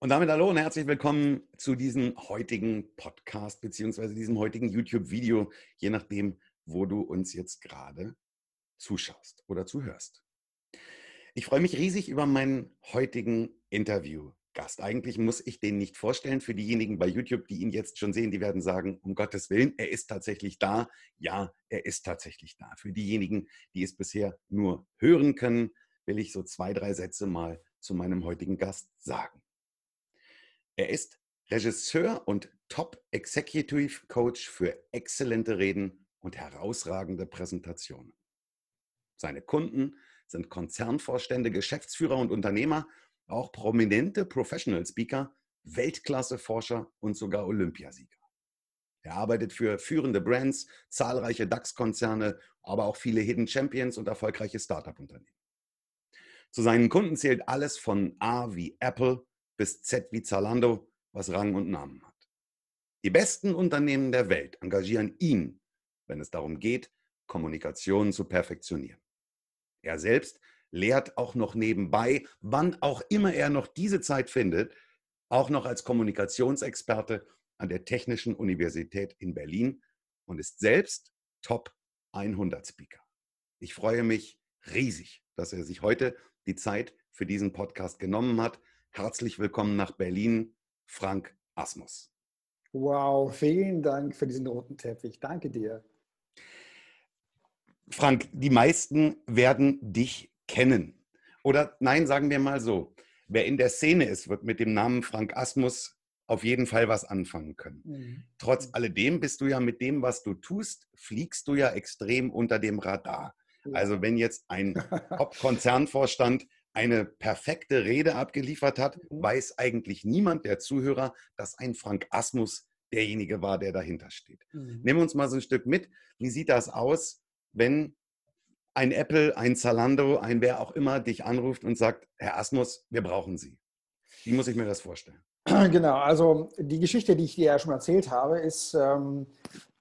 Und damit hallo und herzlich willkommen zu diesem heutigen Podcast beziehungsweise diesem heutigen YouTube-Video, je nachdem, wo du uns jetzt gerade zuschaust oder zuhörst. Ich freue mich riesig über meinen heutigen Interviewgast. Eigentlich muss ich den nicht vorstellen. Für diejenigen bei YouTube, die ihn jetzt schon sehen, die werden sagen, um Gottes Willen, er ist tatsächlich da. Ja, er ist tatsächlich da. Für diejenigen, die es bisher nur hören können, will ich so zwei, drei Sätze mal zu meinem heutigen Gast sagen. Er ist Regisseur und Top Executive Coach für exzellente Reden und herausragende Präsentationen. Seine Kunden sind Konzernvorstände, Geschäftsführer und Unternehmer, auch prominente Professional Speaker, Weltklasse-Forscher und sogar Olympiasieger. Er arbeitet für führende Brands, zahlreiche DAX-Konzerne, aber auch viele Hidden Champions und erfolgreiche Startup-Unternehmen. Zu seinen Kunden zählt alles von A wie Apple bis Z wie Zalando, was Rang und Namen hat. Die besten Unternehmen der Welt engagieren ihn, wenn es darum geht, Kommunikation zu perfektionieren. Er selbst lehrt auch noch nebenbei, wann auch immer er noch diese Zeit findet, auch noch als Kommunikationsexperte an der Technischen Universität in Berlin und ist selbst Top 100 Speaker. Ich freue mich riesig, dass er sich heute die Zeit für diesen Podcast genommen hat. Herzlich willkommen nach Berlin, Frank Asmus. Wow, vielen Dank für diesen roten Teppich. Danke dir. Frank, die meisten werden dich kennen. Oder nein, sagen wir mal so. Wer in der Szene ist, wird mit dem Namen Frank Asmus auf jeden Fall was anfangen können. Mhm. Trotz alledem bist du ja mit dem, was du tust, fliegst du ja extrem unter dem Radar. Ja. Also wenn jetzt ein Top-Konzernvorstand eine perfekte Rede abgeliefert hat, mhm. weiß eigentlich niemand der Zuhörer, dass ein Frank Asmus derjenige war, der dahinter steht. Mhm. Nehmen wir uns mal so ein Stück mit. Wie sieht das aus, wenn ein Apple, ein Zalando, ein wer auch immer dich anruft und sagt, Herr Asmus, wir brauchen Sie? Wie muss ich mir das vorstellen? Genau, also die Geschichte, die ich dir ja schon erzählt habe, ist, ähm,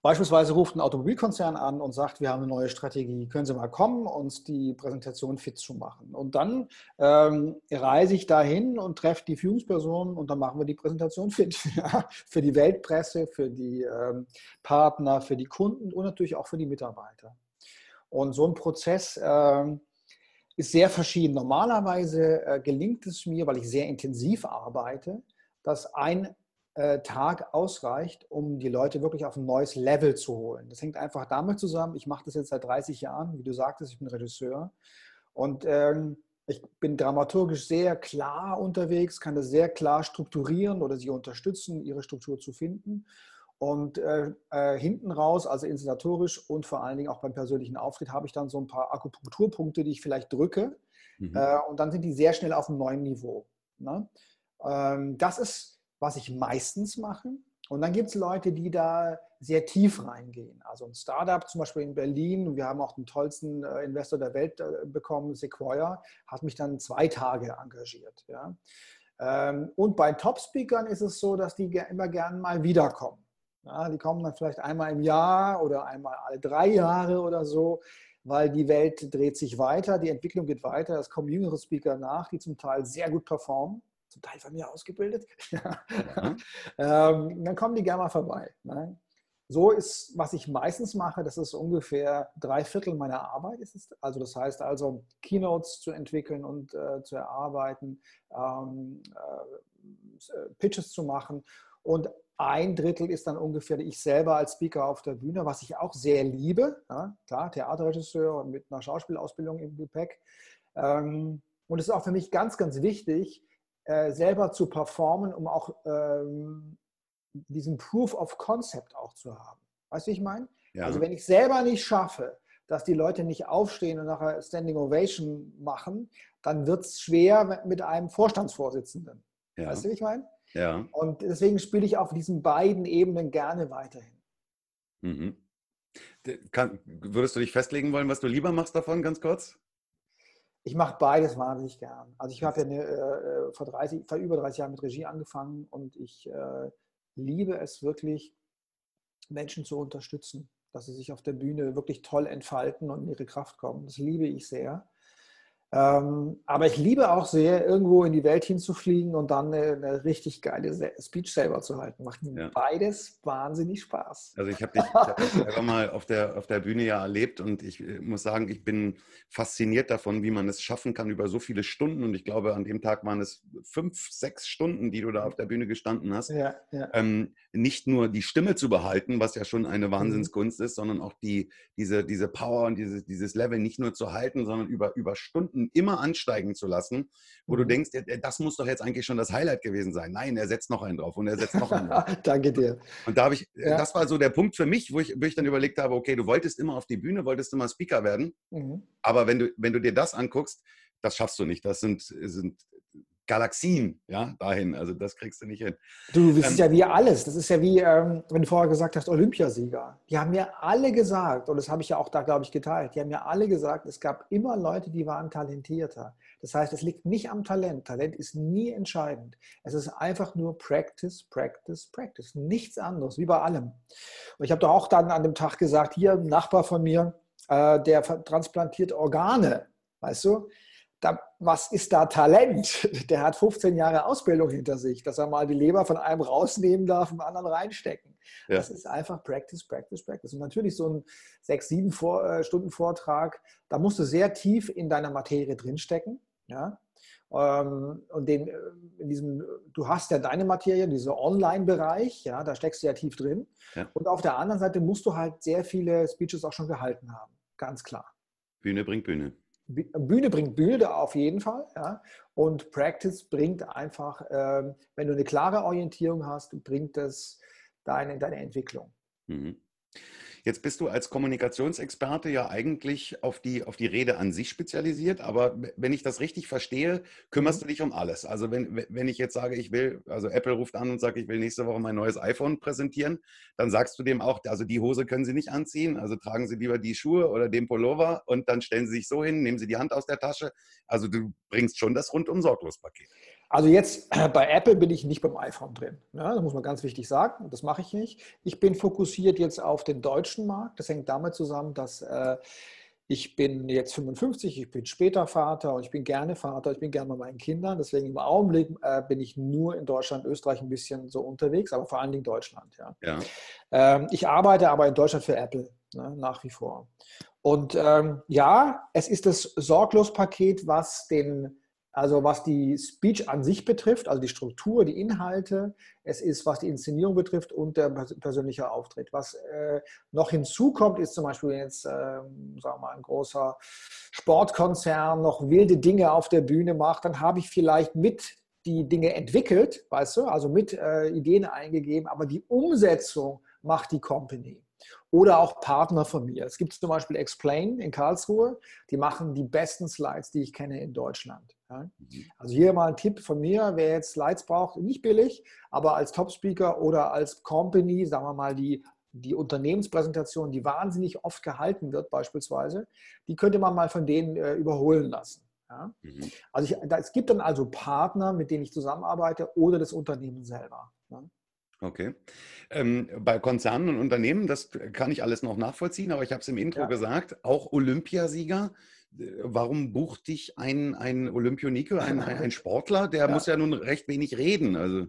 Beispielsweise ruft ein Automobilkonzern an und sagt, wir haben eine neue Strategie, können Sie mal kommen, und die Präsentation fit zu machen. Und dann ähm, reise ich dahin und treffe die Führungspersonen und dann machen wir die Präsentation fit. Für die Weltpresse, für die ähm, Partner, für die Kunden und natürlich auch für die Mitarbeiter. Und so ein Prozess ähm, ist sehr verschieden. Normalerweise äh, gelingt es mir, weil ich sehr intensiv arbeite, dass ein Tag ausreicht, um die Leute wirklich auf ein neues Level zu holen. Das hängt einfach damit zusammen, ich mache das jetzt seit 30 Jahren, wie du sagtest, ich bin Regisseur und ähm, ich bin dramaturgisch sehr klar unterwegs, kann das sehr klar strukturieren oder sie unterstützen, ihre Struktur zu finden. Und äh, äh, hinten raus, also inszenatorisch und vor allen Dingen auch beim persönlichen Auftritt, habe ich dann so ein paar Akupunkturpunkte, die ich vielleicht drücke. Mhm. Äh, und dann sind die sehr schnell auf einem neuen Niveau. Ne? Ähm, das ist was ich meistens mache. Und dann gibt es Leute, die da sehr tief reingehen. Also ein Startup zum Beispiel in Berlin, wir haben auch den tollsten äh, Investor der Welt äh, bekommen, Sequoia, hat mich dann zwei Tage engagiert. Ja. Ähm, und bei Top-Speakern ist es so, dass die immer gerne mal wiederkommen. Ja, die kommen dann vielleicht einmal im Jahr oder einmal alle drei Jahre oder so, weil die Welt dreht sich weiter, die Entwicklung geht weiter. Es kommen jüngere Speaker nach, die zum Teil sehr gut performen zum Teil von mir ausgebildet. Mhm. ähm, dann kommen die gerne mal vorbei. Ne? so ist, was ich meistens mache, das ist ungefähr drei Viertel meiner Arbeit. Also das heißt also, Keynotes zu entwickeln und äh, zu erarbeiten, ähm, äh, Pitches zu machen. Und ein Drittel ist dann ungefähr ich selber als Speaker auf der Bühne, was ich auch sehr liebe. Ja, klar, Theaterregisseur mit einer Schauspielausbildung im Gepäck. Ähm, und es ist auch für mich ganz, ganz wichtig, äh, selber zu performen, um auch ähm, diesen Proof of Concept auch zu haben. Weißt du, wie ich meine? Ja. Also wenn ich selber nicht schaffe, dass die Leute nicht aufstehen und nachher Standing Ovation machen, dann wird es schwer mit einem Vorstandsvorsitzenden. Ja. Weißt du, wie ich meine? Ja. Und deswegen spiele ich auf diesen beiden Ebenen gerne weiterhin. Mhm. Kann, würdest du dich festlegen wollen, was du lieber machst davon, ganz kurz? Ich mache beides wahnsinnig gern. Also ich habe ja eine, äh, vor, 30, vor über 30 Jahren mit Regie angefangen und ich äh, liebe es wirklich, Menschen zu unterstützen, dass sie sich auf der Bühne wirklich toll entfalten und in ihre Kraft kommen. Das liebe ich sehr. Ähm, aber ich liebe auch sehr, irgendwo in die Welt hinzufliegen und dann eine, eine richtig geile Speech selber zu halten. Macht ja. beides wahnsinnig Spaß. Also ich habe dich, hab dich selber mal auf der, auf der Bühne ja erlebt und ich äh, muss sagen, ich bin fasziniert davon, wie man es schaffen kann über so viele Stunden. Und ich glaube, an dem Tag waren es fünf, sechs Stunden, die du da auf der Bühne gestanden hast. Ja, ja. Ähm, nicht nur die Stimme zu behalten, was ja schon eine mhm. Wahnsinnskunst ist, sondern auch die, diese, diese Power und dieses, dieses Level nicht nur zu halten, sondern über, über Stunden Minuten immer ansteigen zu lassen, wo du mhm. denkst, das muss doch jetzt eigentlich schon das Highlight gewesen sein. Nein, er setzt noch einen drauf und er setzt noch einen drauf. Danke dir. Und da habe ich, ja. das war so der Punkt für mich, wo ich, wo ich dann überlegt habe, okay, du wolltest immer auf die Bühne, wolltest immer Speaker werden, mhm. aber wenn du, wenn du dir das anguckst, das schaffst du nicht. Das sind, sind Galaxien, ja, dahin. Also das kriegst du nicht hin. Du, das ähm, ist ja wie alles. Das ist ja wie, ähm, wenn du vorher gesagt hast, Olympiasieger. Die haben mir alle gesagt, und das habe ich ja auch da, glaube ich, geteilt, die haben mir alle gesagt, es gab immer Leute, die waren talentierter. Das heißt, es liegt nicht am Talent. Talent ist nie entscheidend. Es ist einfach nur Practice, Practice, Practice. Nichts anderes, wie bei allem. Und ich habe doch auch dann an dem Tag gesagt, hier ein Nachbar von mir, äh, der transplantiert Organe, weißt du? Da, was ist da Talent? Der hat 15 Jahre Ausbildung hinter sich, dass er mal die Leber von einem rausnehmen darf und anderen reinstecken. Ja. Das ist einfach Practice, Practice, Practice. Und natürlich so ein sechs, sieben äh, Stunden Vortrag, da musst du sehr tief in deiner Materie drinstecken. Ja? Ähm, und den, äh, in diesem, du hast ja deine Materie, dieser Online-Bereich, ja, da steckst du ja tief drin. Ja. Und auf der anderen Seite musst du halt sehr viele Speeches auch schon gehalten haben. Ganz klar. Bühne bringt Bühne. Bühne bringt Bühne auf jeden Fall. Ja. Und Practice bringt einfach, ähm, wenn du eine klare Orientierung hast, bringt das deine, deine Entwicklung. Mhm. Jetzt bist du als Kommunikationsexperte ja eigentlich auf die, auf die Rede an sich spezialisiert, aber wenn ich das richtig verstehe, kümmerst mhm. du dich um alles. Also wenn, wenn ich jetzt sage, ich will, also Apple ruft an und sagt, ich will nächste Woche mein neues iPhone präsentieren, dann sagst du dem auch, also die Hose können Sie nicht anziehen, also tragen Sie lieber die Schuhe oder den Pullover und dann stellen Sie sich so hin, nehmen Sie die Hand aus der Tasche. Also du bringst schon das rundum sorglos Paket. Also jetzt bei Apple bin ich nicht beim iPhone drin. Ja, das muss man ganz wichtig sagen. Das mache ich nicht. Ich bin fokussiert jetzt auf den deutschen Markt. Das hängt damit zusammen, dass äh, ich bin jetzt 55, ich bin später Vater und ich bin gerne Vater, ich bin gerne bei meinen Kindern. Deswegen im Augenblick äh, bin ich nur in Deutschland, Österreich ein bisschen so unterwegs, aber vor allen Dingen Deutschland. Ja. ja. Ähm, ich arbeite aber in Deutschland für Apple ne, nach wie vor. Und ähm, ja, es ist das Sorglospaket, was den also was die Speech an sich betrifft, also die Struktur, die Inhalte, es ist, was die Inszenierung betrifft und der persönliche Auftritt. Was äh, noch hinzukommt, ist zum Beispiel jetzt, äh, sagen wir mal, ein großer Sportkonzern noch wilde Dinge auf der Bühne macht, dann habe ich vielleicht mit die Dinge entwickelt, weißt du, also mit äh, Ideen eingegeben, aber die Umsetzung macht die Company oder auch Partner von mir. Es gibt zum Beispiel Explain in Karlsruhe, die machen die besten Slides, die ich kenne in Deutschland. Ja? Mhm. Also hier mal ein Tipp von mir, wer jetzt Slides braucht, nicht billig, aber als Top-Speaker oder als Company, sagen wir mal, die, die Unternehmenspräsentation, die wahnsinnig oft gehalten wird beispielsweise, die könnte man mal von denen äh, überholen lassen. Ja? Mhm. Also ich, da, es gibt dann also Partner, mit denen ich zusammenarbeite oder das Unternehmen selber. Ja? Okay. Ähm, bei Konzernen und Unternehmen, das kann ich alles noch nachvollziehen, aber ich habe es im Intro ja. gesagt, auch Olympiasieger. Äh, warum bucht dich ein, ein Olympionike, ein, ein Sportler? Der ja. muss ja nun recht wenig reden. Also.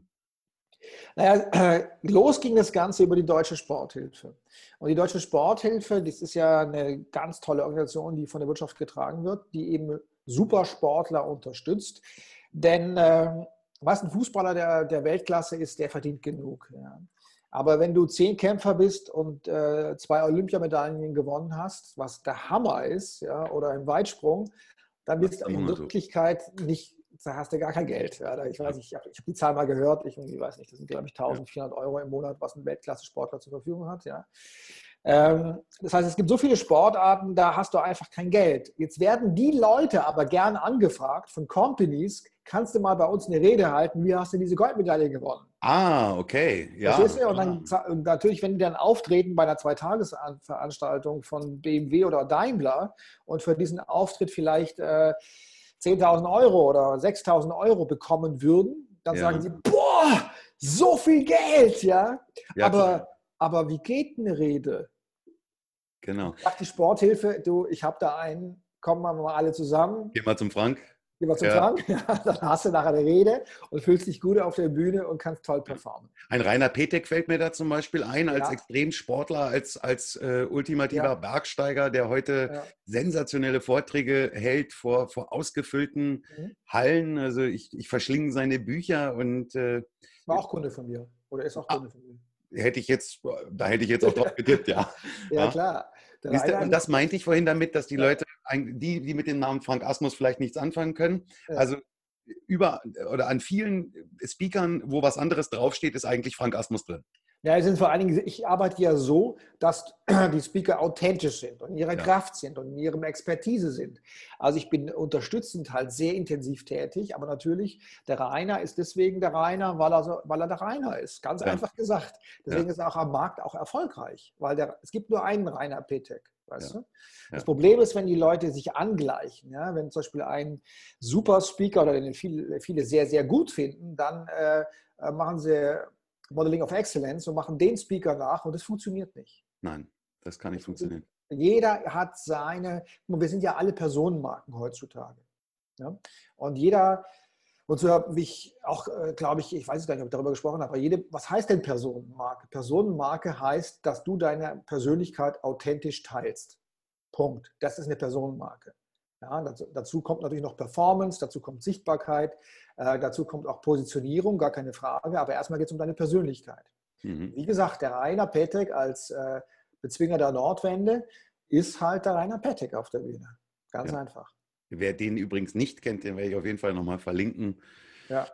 Naja, los ging das Ganze über die Deutsche Sporthilfe. Und die Deutsche Sporthilfe, das ist ja eine ganz tolle Organisation, die von der Wirtschaft getragen wird, die eben Supersportler unterstützt. Denn äh, was ein Fußballer der, der Weltklasse ist, der verdient genug. Ja. Aber wenn du zehn Kämpfer bist und äh, zwei Olympiamedaillen gewonnen hast, was der Hammer ist, ja, oder im Weitsprung, dann bist du in Wirklichkeit nicht, da hast du gar kein Geld. Ja. Ich weiß nicht, ich habe hab die Zahl mal gehört, ich, ich weiß nicht, das sind glaube ich 1400 Euro im Monat, was ein Weltklasse-Sportler zur Verfügung hat. Ja. Ähm, das heißt, es gibt so viele Sportarten, da hast du einfach kein Geld. Jetzt werden die Leute aber gern angefragt von Companies, kannst du mal bei uns eine Rede halten, wie hast du diese Goldmedaille gewonnen? Ah, okay. Ja. Verstehst du? Und dann und natürlich, wenn die dann auftreten bei einer Zweitagesveranstaltung von BMW oder Daimler und für diesen Auftritt vielleicht äh, 10.000 Euro oder 6.000 Euro bekommen würden, dann ja. sagen sie, boah, so viel Geld, ja. ja aber, aber wie geht eine Rede? Genau. Sagt die Sporthilfe, du, ich habe da einen, kommen wir mal alle zusammen. Geh mal zum Frank. Geh mal zum ja. Ja, dann hast du nachher eine Rede und fühlst dich gut auf der Bühne und kannst toll performen. Ein Rainer Petek fällt mir da zum Beispiel ein, als ja. Extremsportler, als, als äh, ultimativer ja. Bergsteiger, der heute sensationelle Vorträge hält vor, vor ausgefüllten mhm. Hallen. Also ich, ich verschlinge seine Bücher und äh, war auch Kunde von mir oder ist auch ah, Kunde von mir. Hätte ich jetzt, da hätte ich jetzt auch drauf getippt, ja. ja, klar. Und das meinte ich vorhin damit, dass die Leute die, die mit dem Namen Frank Asmus vielleicht nichts anfangen können. Also über oder an vielen Speakern, wo was anderes draufsteht, ist eigentlich Frank Asmus drin. Ja, es sind vor allen Dingen, ich arbeite ja so, dass die Speaker authentisch sind und in ihrer ja. Kraft sind und in ihrem Expertise sind. Also ich bin unterstützend halt sehr intensiv tätig, aber natürlich, der Rainer ist deswegen der Rainer, weil er, so, weil er der Rainer ist. Ganz ja. einfach gesagt. Deswegen ja. ist er auch am Markt auch erfolgreich, weil der, es gibt nur einen Rainer Petek. Weißt du? Das. Problem ist, wenn die Leute sich angleichen. Ja? Wenn zum Beispiel ein super Speaker oder den viele, viele sehr, sehr gut finden, dann äh, äh, machen sie Modeling of Excellence und machen den Speaker nach und das funktioniert nicht. Nein, das kann nicht funktionieren. Jeder hat seine, wir sind ja alle Personenmarken heutzutage. Ja? Und jeder, und so habe ich auch, äh, glaube ich, ich weiß gar nicht, ob ich darüber gesprochen habe, aber jede, was heißt denn Personenmarke? Personenmarke heißt, dass du deine Persönlichkeit authentisch teilst. Punkt. Das ist eine Personenmarke. Ja, dazu, kommt natürlich noch Performance, dazu kommt Sichtbarkeit, äh, dazu kommt auch Positionierung, gar keine Frage, aber erstmal geht es um deine Persönlichkeit. Mhm. Wie gesagt, der Rainer Petek als äh, Bezwinger der Nordwende ist halt der Rainer Petek auf der Bühne. Ganz ja. einfach. Wer den übrigens nicht kennt, den werde ich auf jeden Fall nochmal verlinken. Ja.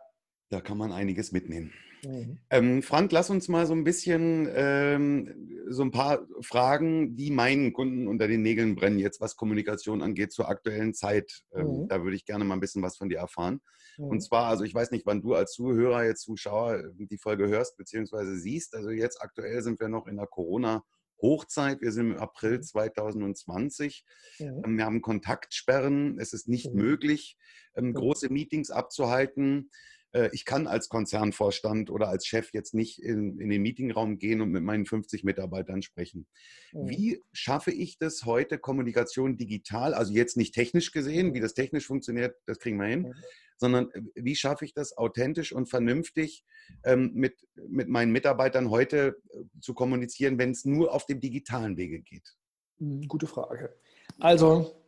Da kann man einiges mitnehmen. Mhm. Ähm, Frank, lass uns mal so ein bisschen ähm, so ein paar Fragen, die meinen Kunden unter den Nägeln brennen, jetzt was Kommunikation angeht zur aktuellen Zeit. Ähm, mhm. Da würde ich gerne mal ein bisschen was von dir erfahren. Mhm. Und zwar, also ich weiß nicht, wann du als Zuhörer, jetzt Zuschauer die Folge hörst bzw. siehst. Also jetzt aktuell sind wir noch in der Corona- Hochzeit. Wir sind im April 2020. Mhm. Ja. Ähm, wir haben Kontaktsperren. Es ist nicht mhm. möglich, ähm, große Meetings abzuhalten. Äh, ich kann als Konzernvorstand oder als Chef jetzt nicht in, in den Meetingraum gehen und mit meinen 50 Mitarbeitern sprechen. Mhm. Wie schaffe ich das heute, Kommunikation digital, also jetzt nicht technisch gesehen, wie das technisch funktioniert, das kriegen wir hin, mhm sondern wie schaffe ich das authentisch und vernünftig ähm, mit, mit meinen Mitarbeitern heute äh, zu kommunizieren, wenn es nur auf dem digitalen Wege geht? Hm, gute Frage. Also,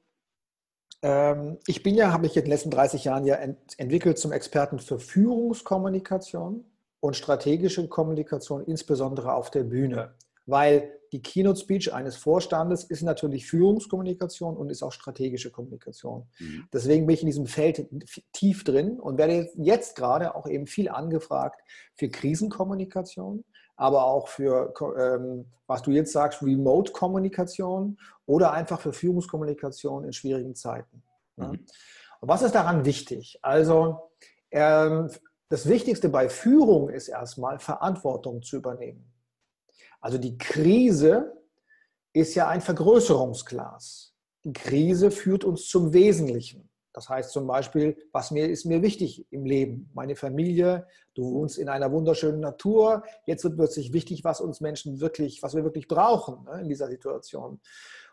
ich bin ja, habe mich in den letzten 30 Jahren ja ent entwickelt zum Experten für Führungskommunikation und strategische Kommunikation, insbesondere auf der Bühne weil die Keynote Speech eines Vorstandes ist natürlich Führungskommunikation und ist auch strategische Kommunikation. Mhm. Deswegen bin ich in diesem Feld tief drin und werde jetzt gerade auch eben viel angefragt für Krisenkommunikation, aber auch für, ähm, was du jetzt sagst, Remote-Kommunikation oder einfach für Führungskommunikation in schwierigen Zeiten. Mhm. Was ist daran wichtig? Also, ähm, das Wichtigste bei Führung ist erstmal, Verantwortung zu übernehmen. Also die Krise ist ja ein Vergrößerungsglas. Die Krise führt uns zum Wesentlichen. Das heißt zum Beispiel, was mir ist mir wichtig im Leben? Meine Familie, du wohnst in einer wunderschönen Natur. Jetzt wird plötzlich wichtig, was uns Menschen wirklich, was wir wirklich brauchen ne, in dieser Situation.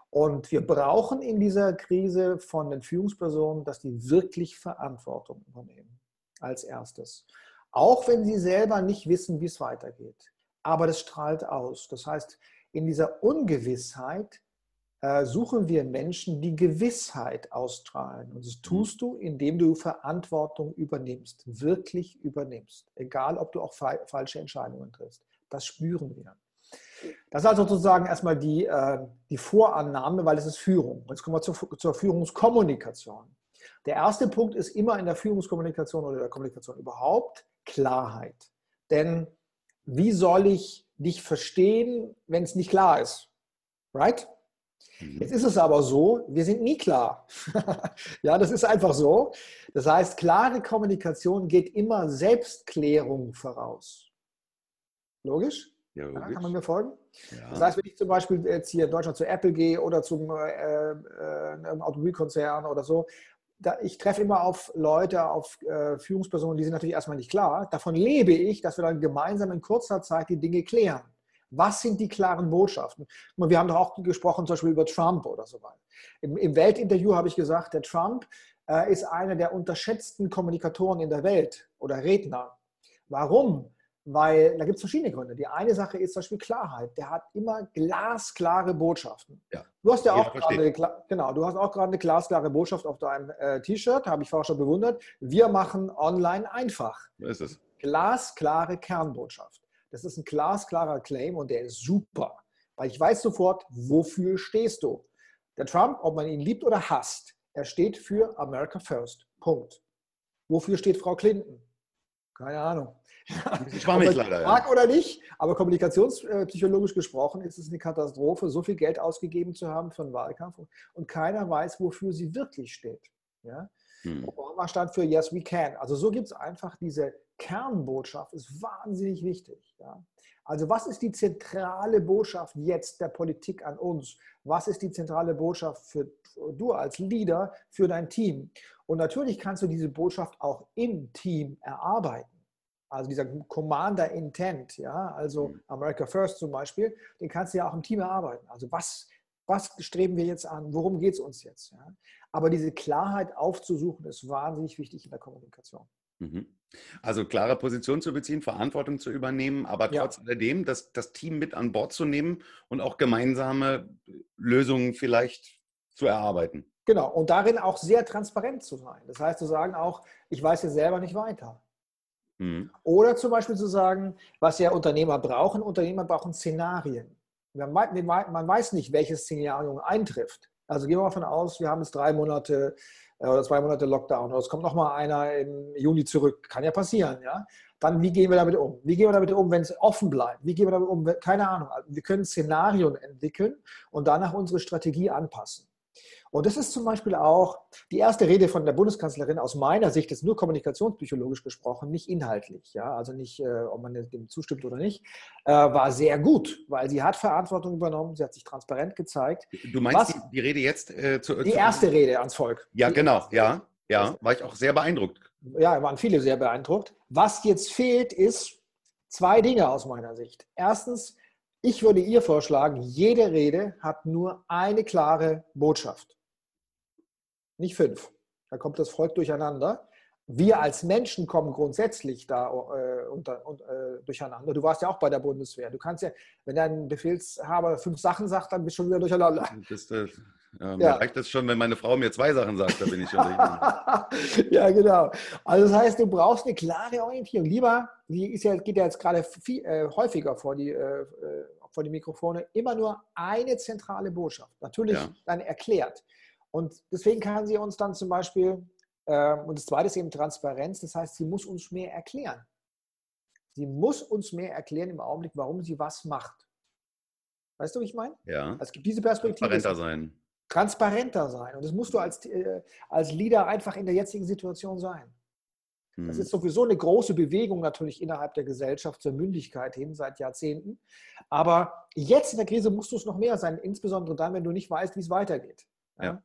Und wir brauchen in dieser Krise von den Führungspersonen, dass die wirklich Verantwortung übernehmen als erstes. Auch wenn sie selber nicht wissen, wie es weitergeht. Aber das strahlt aus. Das heißt, in dieser Ungewissheit suchen wir Menschen, die Gewissheit ausstrahlen. Und das tust du, indem du Verantwortung übernimmst, wirklich übernimmst. Egal, ob du auch falsche Entscheidungen triffst. Das spüren wir. Das ist also sozusagen erstmal die, äh, die Vorannahme, weil es ist Führung. Jetzt kommen wir zur, zur Führungskommunikation. Der erste Punkt ist immer in der Führungskommunikation oder der Kommunikation überhaupt Klarheit. Denn wie soll ich dich verstehen, wenn es nicht klar ist? Right? Jetzt ist es aber so, wir sind nie klar. ja, das ist einfach so. Das heißt, klare Kommunikation geht immer Selbstklärung voraus. Logisch? Ja, ja, kann man mir folgen? Ja. Das heißt, wenn ich zum Beispiel jetzt hier in Deutschland zu Apple gehe oder zum äh, äh, Automobilkonzern oder so, da, ich treffe immer auf Leute, auf äh, Führungspersonen, die sind natürlich erstmal nicht klar. Davon lebe ich, dass wir dann gemeinsam in kurzer Zeit die Dinge klären. Was sind die klaren Botschaften? Wir haben doch auch gesprochen, zum Beispiel über Trump oder so weiter. Im, im Weltinterview habe ich gesagt, der Trump äh, ist einer der unterschätzten Kommunikatoren in der Welt oder Redner. Warum? Weil da gibt es verschiedene Gründe. Die eine Sache ist zum Beispiel Klarheit. Der hat immer glasklare Botschaften. Ja. Du hast ja auch gerade genau, du hast auch gerade eine glasklare Botschaft auf deinem äh, T-Shirt, habe ich vorher schon bewundert. Wir machen online einfach. So ist es. Glasklare Kernbotschaft. Das ist ein glasklarer Claim und der ist super. Weil ich weiß sofort, wofür stehst du. Der Trump, ob man ihn liebt oder hasst, er steht für America First. Punkt. Wofür steht Frau Clinton? Keine Ahnung. Schwammig leider. Mag ja. oder nicht, aber kommunikationspsychologisch gesprochen ist es eine Katastrophe, so viel Geld ausgegeben zu haben für einen Wahlkampf und keiner weiß, wofür sie wirklich steht. Ja? Hm. Obama stand für Yes, we can. Also so gibt es einfach diese Kernbotschaft, ist wahnsinnig wichtig. Ja? Also was ist die zentrale Botschaft jetzt der Politik an uns? Was ist die zentrale Botschaft für du als Leader für dein Team? Und natürlich kannst du diese Botschaft auch im Team erarbeiten. Also dieser Commander Intent, ja, also mhm. America First zum Beispiel, den kannst du ja auch im Team erarbeiten. Also was, was streben wir jetzt an? Worum geht es uns jetzt? Ja? Aber diese Klarheit aufzusuchen, ist wahnsinnig wichtig in der Kommunikation. Mhm. Also klare Position zu beziehen, Verantwortung zu übernehmen, aber trotz ja. alledem das, das Team mit an Bord zu nehmen und auch gemeinsame Lösungen vielleicht zu erarbeiten. Genau, und darin auch sehr transparent zu sein. Das heißt zu sagen auch, ich weiß jetzt selber nicht weiter. Mhm. Oder zum Beispiel zu sagen, was ja Unternehmer brauchen. Unternehmer brauchen Szenarien. Man weiß nicht, welches Szenario eintrifft. Also gehen wir mal davon aus, wir haben jetzt drei Monate äh, oder zwei Monate Lockdown oder es kommt noch mal einer im Juni zurück. Kann ja passieren, ja. Dann, wie gehen wir damit um? Wie gehen wir damit um, wenn es offen bleibt? Wie gehen wir damit um? Keine Ahnung. Wir können Szenarien entwickeln und danach unsere Strategie anpassen. Und das ist zum Beispiel auch die erste Rede von der Bundeskanzlerin aus meiner Sicht, ist nur kommunikationspsychologisch gesprochen, nicht inhaltlich, ja, also nicht, äh, ob man dem zustimmt oder nicht, äh, war sehr gut, weil sie hat Verantwortung übernommen, sie hat sich transparent gezeigt. Du meinst die, die, Rede jetzt? Äh, zu, die zu, erste Rede ans Volk. Ja, genau, ja, ja, war ich auch sehr beeindruckt. Ja, waren viele sehr beeindruckt. Was jetzt fehlt, ist zwei Dinge aus meiner Sicht. Erstens, ich würde ihr vorschlagen, jede Rede hat nur eine klare Botschaft nicht fünf. Da kommt das Volk durcheinander. Wir als Menschen kommen grundsätzlich da äh, unter, äh, durcheinander. Du warst ja auch bei der Bundeswehr. Du kannst ja, wenn dein Befehlshaber fünf Sachen sagt, dann bist du schon wieder durcheinander. Das, das, ja, mir ja. reicht das schon, wenn meine Frau mir zwei Sachen sagt, da bin ich schon Ja, genau. Also das heißt, du brauchst eine klare Orientierung. Lieber, die ist ja, geht ja jetzt gerade viel, äh, häufiger vor die, äh, äh, vor die Mikrofone, immer nur eine zentrale Botschaft. Natürlich ja. dann erklärt. Und deswegen kann sie uns dann zum Beispiel, äh, und das zweite ist eben Transparenz, das heißt, sie muss uns mehr erklären. Sie muss uns mehr erklären im Augenblick, warum sie was macht. Weißt du, wie ich meine? Ja. Es gibt diese Perspektive. Transparenter sein. Transparenter sein. Und das musst du als, äh, als Leader einfach in der jetzigen Situation sein. Hm. Das ist sowieso eine große Bewegung natürlich innerhalb der Gesellschaft zur Mündigkeit hin seit Jahrzehnten. Aber jetzt in der Krise musst du es noch mehr sein, insbesondere dann, wenn du nicht weißt, wie es weitergeht. Ja? ja.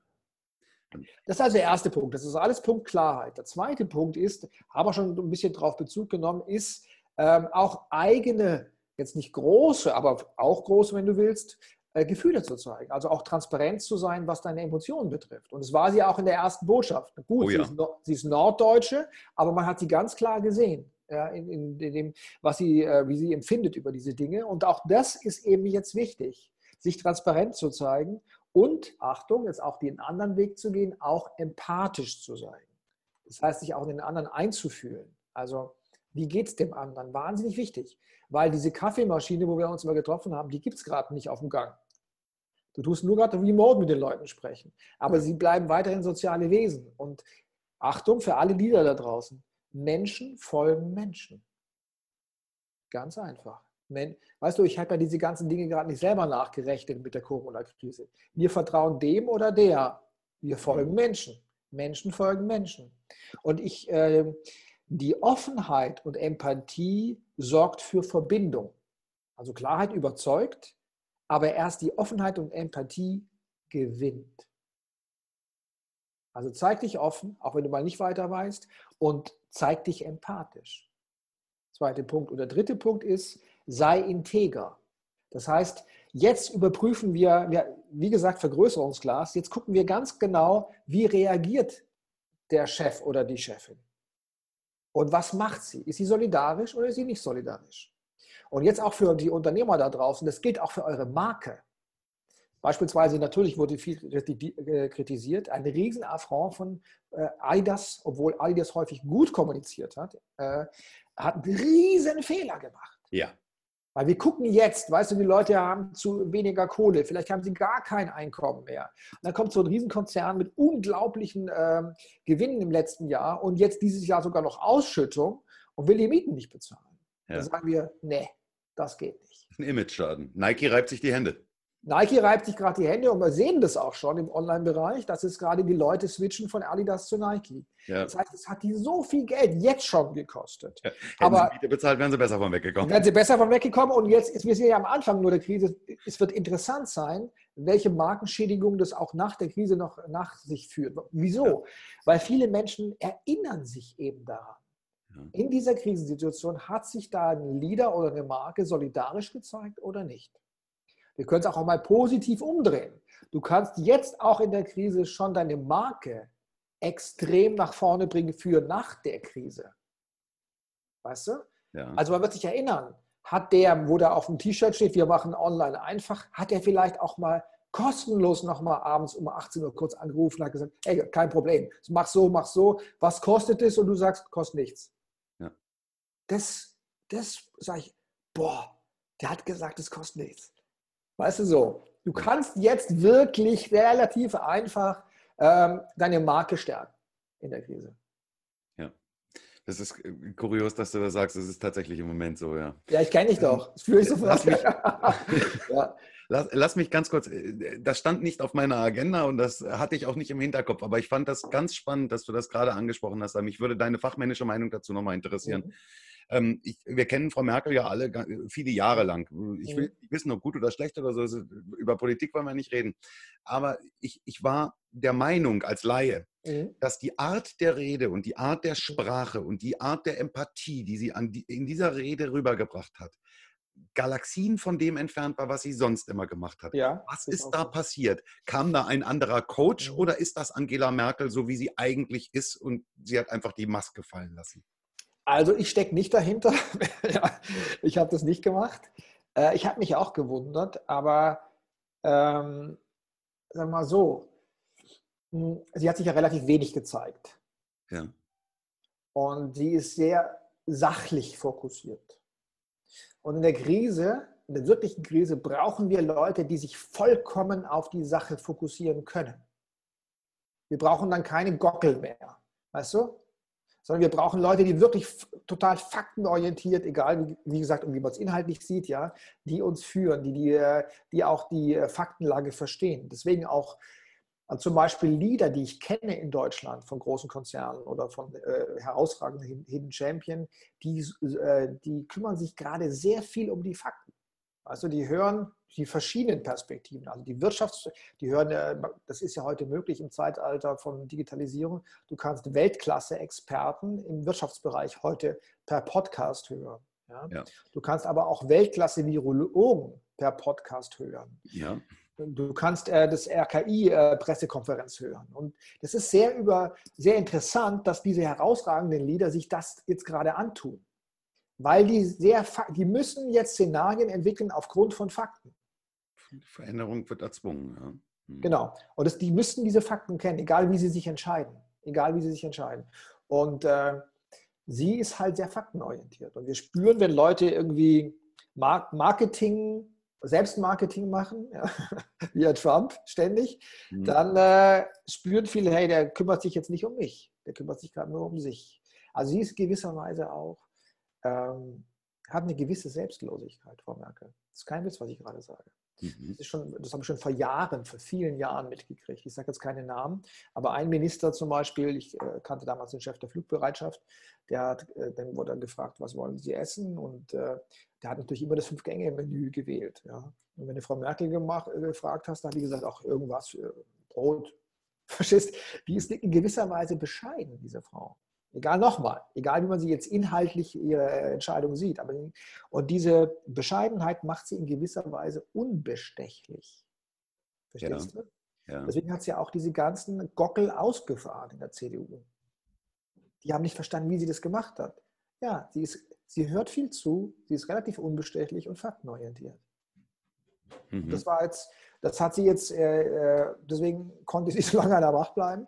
Das ist also der erste Punkt. Das ist alles Punkt Klarheit. Der zweite Punkt ist, habe auch schon ein bisschen darauf Bezug genommen, ist ähm, auch eigene, jetzt nicht große, aber auch große, wenn du willst, äh, Gefühle zu zeigen. Also auch transparent zu sein, was deine Emotionen betrifft. Und es war sie auch in der ersten Botschaft. Gut, oh ja. sie, ist, sie, ist, Norddeutsche, aber man hat sie ganz klar gesehen. ja, in, in, in, dem, was sie, äh, wie sie empfindet über diese Dinge. Und auch das ist eben jetzt wichtig, sich transparent zu zeigen und, Achtung, jetzt auch den anderen Weg zu gehen, auch empathisch zu sein. Das heißt, sich auch in den anderen einzufühlen. Also, wie geht es dem anderen? Wahnsinnig wichtig, weil diese Kaffeemaschine, wo wir uns immer getroffen haben, die gibt es gerade nicht auf dem Gang. Du tust nur gerade remote mit den Leuten sprechen. Aber sie bleiben weiterhin soziale Wesen. Und Achtung für alle Lieder da draußen. Menschen folgen Menschen. Ganz einfach. Weißt du, ich habe ja diese ganzen Dinge gerade nicht selber nachgerechnet mit der Corona-Krise. Wir vertrauen dem oder der. Wir folgen Menschen. Menschen folgen Menschen. Und ich, äh, die Offenheit und Empathie sorgt für Verbindung. Also Klarheit überzeugt, aber erst die Offenheit und Empathie gewinnt. Also zeig dich offen, auch wenn du mal nicht weiter weißt, und zeig dich empathisch. Zweiter Punkt. Und der dritte Punkt ist, sei integer. Das heißt, jetzt überprüfen wir, wie gesagt, Vergrößerungsglas, jetzt gucken wir ganz genau, wie reagiert der Chef oder die Chefin. Und was macht sie? Ist sie solidarisch oder ist sie nicht solidarisch? Und jetzt auch für die Unternehmer da draußen, das gilt auch für eure Marke. Beispielsweise, natürlich wurde viel äh, kritisiert, ein Riesenaffront von äh, Adidas, obwohl Adidas häufig gut kommuniziert hat, äh, hat einen riesen Fehler gemacht. Ja. Weil wir gucken jetzt, weißt du, die Leute haben zu weniger Kohle, vielleicht haben sie gar kein Einkommen mehr. Und dann kommt so ein Riesenkonzern mit unglaublichen ähm, Gewinnen im letzten Jahr und jetzt dieses Jahr sogar noch Ausschüttung und will die Mieten nicht bezahlen. Ja. Dann sagen wir, nee, das geht nicht. Ein Image-Schaden. Nike reibt sich die Hände. Nike reibt sich gerade die Hände und wir sehen das auch schon im Online-Bereich, dass es gerade die Leute switchen von Adidas zu Nike. Ja. Das heißt, es hat die so viel Geld jetzt schon gekostet. Ja. Aber sie bezahlt, wären sie besser von weggekommen. Wären sie besser von weggekommen und jetzt, ist, wir sind ja am Anfang nur der Krise, es wird interessant sein, welche Markenschädigung das auch nach der Krise noch nach sich führt. Wieso? Ja. Weil viele Menschen erinnern sich eben daran. In dieser Krisensituation hat sich da ein Leader oder eine Marke solidarisch gezeigt oder nicht? Wir können es auch mal positiv umdrehen. Du kannst jetzt auch in der Krise schon deine Marke extrem nach vorne bringen für nach der Krise. Weißt du? Ja. Also man wird sich erinnern, hat der, wo da auf dem T-Shirt steht, wir machen online einfach, hat er vielleicht auch mal kostenlos nochmal abends um 18 Uhr kurz angerufen und hat gesagt, hey, kein Problem, mach so, mach so, was kostet es? Und du sagst, kostet nichts. Ja. Das, das sage ich, boah, der hat gesagt, es kostet nichts. Weißt du so, du kannst jetzt wirklich relativ einfach ähm, deine Marke stärken in der Krise. Ja. Das ist äh, kurios, dass du das sagst. Das ist tatsächlich im Moment so, ja. Ja, ich kenne dich doch. Das fühle ich sofort. Lass mich, ja. lass, lass, mich ganz kurz, äh, das stand nicht auf meiner Agenda und das hatte ich auch nicht im Hinterkopf, aber ich fand das ganz spannend, dass du das gerade angesprochen hast. Mich würde deine fachmännische Meinung dazu nochmal interessieren. Mhm. Ähm, ich, wir kennen Frau Merkel ja alle viele Jahre lang. Ich will nicht wissen, ob gut oder schlecht oder so. Über Politik wollen wir nicht reden. Aber ich, ich war der Meinung als Laie, mhm. dass die Art der Rede und die Art der Sprache und die Art der Empathie, die sie die, in dieser Rede rübergebracht hat, Galaxien von dem entfernt war, was sie sonst immer gemacht hat. Ja, was ist da so. passiert? Kam da ein anderer Coach mhm. oder ist das Angela Merkel so, wie sie eigentlich ist und sie hat einfach die Maske fallen lassen? Also ich stecke nicht dahinter. ich habe das nicht gemacht. Äh, ich habe mich auch gewundert, aber ähm, sagen wir mal so, hm, sie hat sich ja relativ wenig gezeigt. Ja. Und sie ist sehr sachlich fokussiert. Und in der Krise, in der wirklichen Krise, brauchen wir Leute, die sich vollkommen auf die Sache fokussieren können. Wir brauchen dann keine Gockel mehr. Weißt du? Sondern wir brauchen Leute, die wirklich total faktenorientiert, egal wie, gesagt, wie man es inhaltlich sieht, ja, die uns führen, die, die, die auch die äh, Faktenlage verstehen. Deswegen auch also zum Beispiel Lieder, die ich kenne in Deutschland von großen Konzernen oder von äh, herausragenden Hidden Champion, die, äh, die kümmern sich gerade sehr viel um die Fakten. Also die hören die verschiedenen Perspektiven. Also die Wirtschafts-, die hören, das ist ja heute möglich im Zeitalter von Digitalisierung. Du kannst Weltklasse-Experten im Wirtschaftsbereich heute per Podcast hören. Ja? Ja. Du kannst aber auch Weltklasse-Virologen per Podcast hören. Ja. Du kannst äh, das RKI-Pressekonferenz äh, hören. Und das ist sehr, über, sehr interessant, dass diese herausragenden Leader sich das jetzt gerade antun. weil die sehr, die müssen jetzt Szenarien entwickeln aufgrund von Fakten. Veränderung wird erzwungen. Ja. Hm. Genau. Und das, die müssten diese Fakten kennen, egal wie sie sich entscheiden. Egal wie sie sich entscheiden. Und äh, sie ist halt sehr faktenorientiert. Und wir spüren, wenn Leute irgendwie Marketing, Selbstmarketing machen, ja, wie Herr Trump ständig, mhm. dann äh, spüren viele, hey, der kümmert sich jetzt nicht um mich. Der kümmert sich gerade nur um sich. Also sie ist gewisserweise auch, ähm, hat eine gewisse Selbstlosigkeit, Frau Merkel. Das ist kein Witz, was ich gerade sage. Mhm. Das, schon, das habe ich schon vor Jahren, vor vielen Jahren mitgekriegt. Ich sage jetzt keine Namen, aber ein Minister zum Beispiel, ich äh, kannte damals den Chef der Flugbereitschaft, der hat, äh, dann wurde dann gefragt, was wollen Sie essen? Und äh, der hat natürlich immer das Fünf-Gänge-Menü gewählt. Ja. Und wenn du Frau Merkel gemacht, äh, gefragt hast, dann hat die gesagt, auch irgendwas, für Brot. Verstehst? Die ist in gewisser Weise bescheiden, diese Frau. Egal nochmal, egal wie man sie jetzt inhaltlich ihre Entscheidung sieht. Aber, und diese Bescheidenheit macht sie in gewisser Weise unbestechlich. Verstehst ja. du? Ja. Deswegen hat sie ja auch diese ganzen Gockel ausgefahren in der CDU. Die haben nicht verstanden, wie sie das gemacht hat. Ja, sie, ist, sie hört viel zu, sie ist relativ unbestechlich und faktenorientiert. Mhm. Das war jetzt, das hat sie jetzt, äh, äh deswegen konnte sie so lange an der Macht bleiben.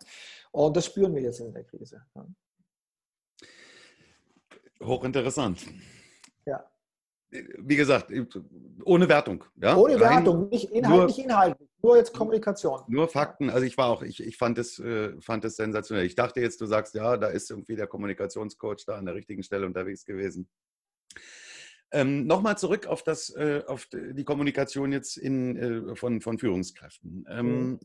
Und das spüren wir jetzt in der Krise. Hochinteressant. Ja. Wie gesagt, ohne Wertung. Ja? Ohne Wertung, nicht inhaltlich, nur, inhaltlich, nur jetzt Kommunikation. Nur Fakten. Also ich war auch, ich, ich fand, es, äh, fand es sensationell. Ich dachte jetzt, du sagst, ja, da ist irgendwie der Kommunikationscoach da an der richtigen Stelle unterwegs gewesen. Ähm, Nochmal zurück auf, das, äh, auf die Kommunikation jetzt in, äh, von, von Führungskräften. Ähm, mhm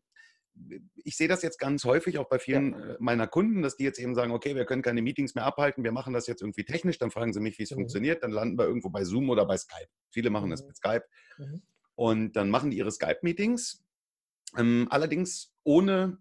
ich sehe das jetzt ganz häufig auch bei vielen ja. Äh, meiner Kunden, dass die jetzt eben sagen, okay, wir können keine Meetings mehr abhalten, wir machen das jetzt irgendwie technisch, dann fragen sie mich, wie es mhm. funktioniert, dann landen wir irgendwo bei Zoom oder bei Skype. Viele machen mhm. das mit Skype. Mhm. Und dann machen die ihre Skype-Meetings, ähm, allerdings ohne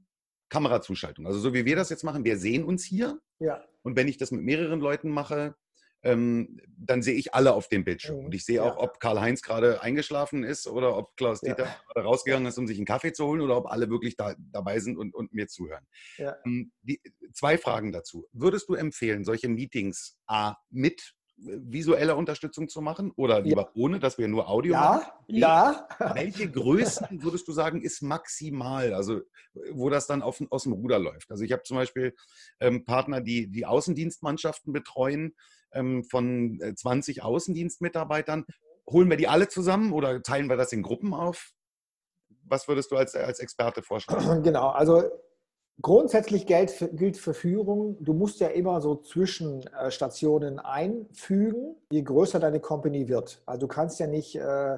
Kamerazuschaltung. Also so wie wir das jetzt machen, wir sehen uns hier. Ja. Und wenn ich das mit mehreren Leuten mache, ähm, dann sehe ich alle auf dem Bildschirm. Mhm. Und ich sehe auch, ob Karl-Heinz gerade eingeschlafen ist oder ob Klaus-Dieter ja. gerade rausgegangen ist, um sich einen Kaffee zu holen oder ob alle wirklich da, dabei sind und, und mir zuhören. Ja. Ähm, die, zwei Fragen dazu. Würdest du empfehlen, solche Meetings A mit visueller Unterstützung zu machen oder lieber ja. ohne, dass wir nur Audio ja, machen? Ja. Welche Größen würdest du sagen, ist maximal, also wo das dann auf, aus dem Ruder läuft? Also ich habe zum Beispiel ähm, Partner, die die Außendienstmannschaften betreuen von 20 äh, Außendienstmitarbeitern. Holen wir die alle zusammen oder teilen wir das in Gruppen auf? Was würdest du als, als Experte vorschlagen? Genau, also grundsätzlich gilt für, gilt für Führung, du musst ja immer so Zwischenstationen einfügen, je größer deine Company wird. Also du kannst ja nicht äh,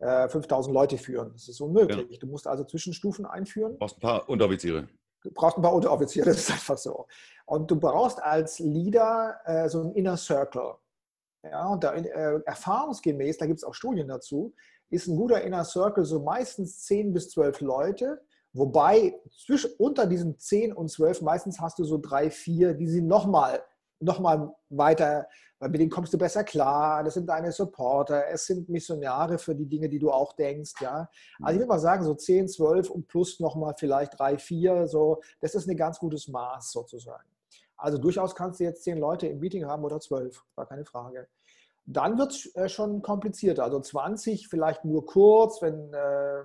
5000 äh, Leute führen. Das ist unmöglich. Ja. Du musst also Zwischenstufen einführen. Du brauchst ein paar Unteroffiziere. Du brauchst ein paar Unteroffiziere, das ist einfach so. Und du brauchst als Leader äh, so einen Inner Circle. Ja, und da, äh, erfahrungsgemäß, da gibt es auch Studien dazu, ist ein guter Inner Circle so meistens 10 bis 12 Leute, wobei zwischen, unter diesen 10 und 12 meistens hast du so drei, vier, die sind nochmal noch mal weiter weil mit denen kommst du besser klar, das sind deine Supporter, es sind Missionare für die Dinge, die du auch denkst, ja. Also ich würde mal sagen, so 10, 12 und plus nochmal vielleicht 3, 4, so, das ist ein ganz gutes Maß sozusagen. Also durchaus kannst du jetzt 10 Leute im Meeting haben oder 12, war keine Frage. Dann wird es äh, schon komplizierter, also 20 vielleicht nur kurz, wenn... Äh,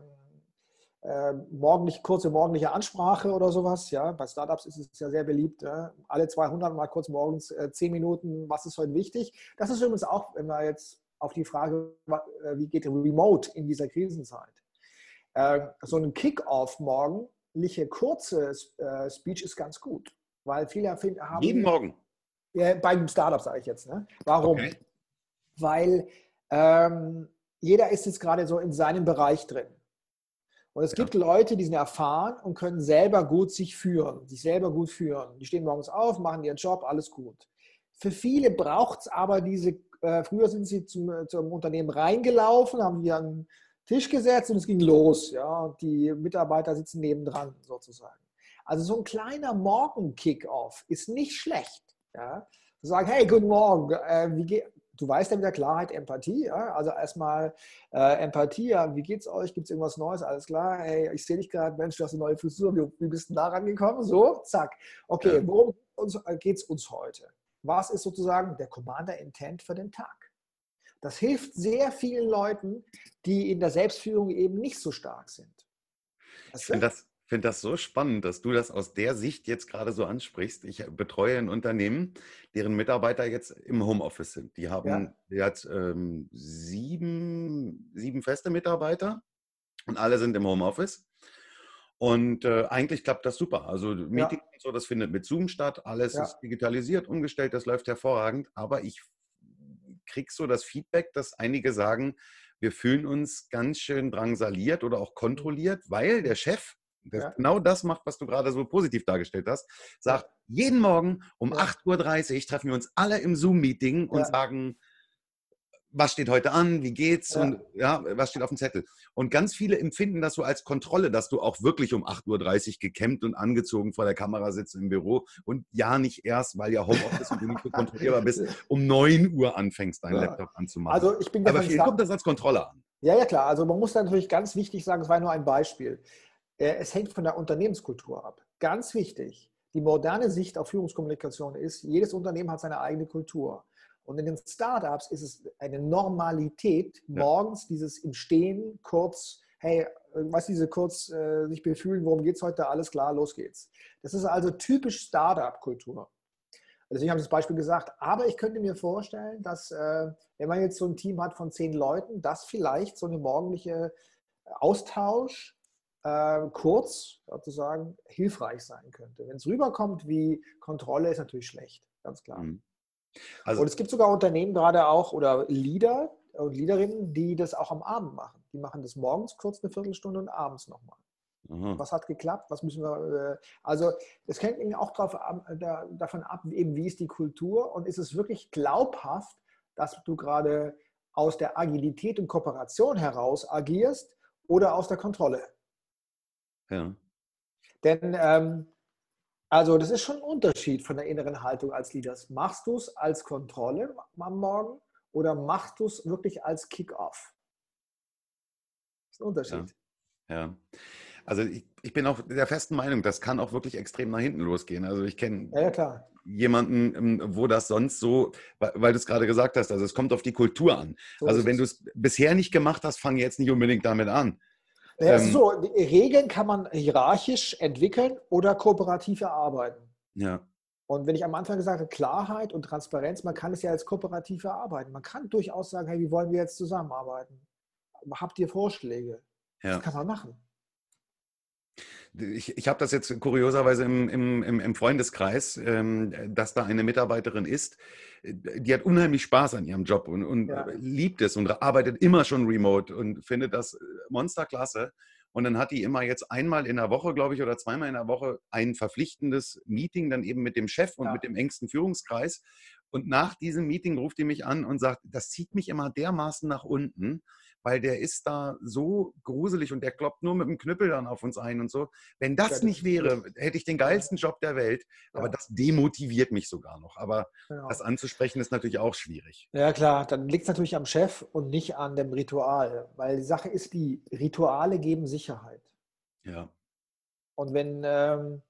äh, morgendlich, kurze morgendliche Ansprache oder sowas. Ja, bei Startups ist es ja sehr beliebt. Ja? Alle 200 mal kurz morgens äh, 10 Minuten, was ist heute wichtig? Das ist übrigens auch, wenn wir jetzt auf die Frage, äh, wie geht Remote in dieser Krisenzeit? Äh, so ein Kick-off morgendliche kurze äh, Speech ist ganz gut, weil viele haben. Jeden Morgen? Ja, beim Startup sage ich jetzt. Ne? Warum? Okay. Weil ähm, jeder ist jetzt gerade so in seinem Bereich drin. Und es ja. gibt Leute, die sind erfahren und können selber gut sich führen, sich selber gut führen. Die stehen morgens auf, machen ihren Job, alles gut. Für viele braucht es aber diese, äh, früher sind sie zum, zum Unternehmen reingelaufen, haben hier einen Tisch gesetzt und es ging los. Ja, und die Mitarbeiter sitzen nebendran sozusagen. Also so ein kleiner Morgen-Kick-Off ist nicht schlecht. Ja? Zu sagen, hey, guten Morgen, äh, wie geht, du weißt ja mit der Klarheit Empathie. Ja? Also erstmal äh, Empathie, ja, wie geht's euch? Gibt es irgendwas Neues? Alles klar, hey, ich sehe dich gerade, Mensch, du hast eine neue Frisur, wie, wie bist du da rangekommen? So, zack. Okay, worum geht es uns heute? was ist sozusagen der Commander Intent für den Tag. Das hilft sehr vielen Leuten, die in der Selbstführung eben nicht so stark sind. Ich finde das, find das so spannend, dass du das aus der Sicht jetzt gerade so ansprichst. Ich betreue ein Unternehmen, deren Mitarbeiter jetzt im Homeoffice sind. Die haben ja. jetzt ähm, sieben, sieben feste Mitarbeiter und alle sind im Homeoffice. Und äh, eigentlich klappt das super. Also Meeting ja. und so, das findet mit Zoom statt. Alles ja. ist digitalisiert, umgestellt, das läuft hervorragend. Aber ich kriege so das Feedback, dass einige sagen, wir fühlen uns ganz schön drangsaliert oder auch kontrolliert, weil der Chef ja. genau das macht, was du gerade so positiv dargestellt hast, sagt, jeden Morgen um ja. 8.30 Uhr treffen wir uns alle im Zoom-Meeting und sagen, was steht heute an, wie geht's ja. und ja, was steht auf dem Zettel. Und ganz viele empfinden das so als Kontrolle, dass du auch wirklich um 8.30 Uhr gekämmt und angezogen vor der Kamera sitzt im Büro und ja nicht erst, weil ja Homeoffice und du nicht kontrollierbar bist, um 9 Uhr anfängst, deinen ja. Laptop anzumachen. Also ich bin Aber viel kommt das als Kontrolle an. Ja, ja, klar. Also man muss da natürlich ganz wichtig sagen, es war nur ein Beispiel. Äh, es hängt von der Unternehmenskultur ab. Ganz wichtig. Die moderne Sicht auf Führungskommunikation ist, jedes Unternehmen hat seine eigene Kultur. Und in den Startups ist es eine Normalität, morgens ja. dieses im Stehen kurz, hey, was diese kurz äh, sich befühlen, worum geht es heute, alles klar, los geht's. Das ist also typisch Startup-Kultur. Deswegen habe ich das Beispiel gesagt. Aber ich könnte mir vorstellen, dass äh, wenn man jetzt so ein Team hat von zehn Leuten, dass vielleicht so eine morgendliche Austausch äh, kurz sozusagen hilfreich sein könnte. Wenn es rüberkommt wie Kontrolle, ist natürlich schlecht, ganz klar. Mhm. Also, und es gibt sogar Unternehmen gerade auch oder Leader und Leaderinnen, die das auch am Abend machen. Die machen das morgens kurz eine Viertelstunde und abends nochmal. Mhm. Was hat geklappt? Was müssen wir? Äh, also es hängt eben auch drauf, da, davon ab, eben wie ist die Kultur und ist es wirklich glaubhaft, dass du gerade aus der Agilität und Kooperation heraus agierst oder aus der Kontrolle. Ja. Denn ähm, also das ist schon ein Unterschied von der inneren Haltung als Leaders. Machst du es als Kontrolle am Morgen oder machst du es wirklich als Kick-off? Das ist ein Unterschied. Ja. ja. Also ich, ich, bin auch der festen Meinung, das kann auch wirklich extrem nach hinten losgehen. Also ich kenne ja, ja, jemanden, ähm, wo das sonst so, weil du es gerade gesagt hast, also es kommt auf die Kultur an. So also wenn du es bisher nicht gemacht hast, fang jetzt nicht unbedingt damit an. Ja, ähm, so, Regeln kann man hierarchisch entwickeln oder kooperativ erarbeiten. Ja. Und wenn ich am Anfang gesagt habe, Klarheit und Transparenz, man kann es ja als kooperativ erarbeiten. Man kann durchaus sagen, hey, wie wollen wir jetzt zusammenarbeiten? Habt ihr Vorschläge? Ja. Das kann man machen ich, ich habe das jetzt kurioserweise im, im, im Freundeskreis, ähm, dass da eine Mitarbeiterin ist, die hat unheimlich Spaß an ihrem Job und, und ja. liebt es und arbeitet immer schon remote und findet das monsterklasse. Und dann hat die immer jetzt einmal in der Woche, glaube ich, oder zweimal in der Woche ein verpflichtendes Meeting dann eben mit dem Chef und ja. mit dem engsten Führungskreis. Und nach diesem Meeting ruft die mich an und sagt, das zieht mich immer dermaßen nach unten weil der ist da so gruselig und der kloppt nur mit dem Knüppel dann auf uns ein und so. Wenn das ja, nicht wäre, hätte ich den geilsten Job der Welt, aber ja. das demotiviert mich sogar noch. Aber genau. das anzusprechen ist natürlich auch schwierig. Ja klar, dann liegt es natürlich am Chef und nicht an dem Ritual, weil die Sache ist die, Rituale geben Sicherheit. Ja. Und wenn, ähm,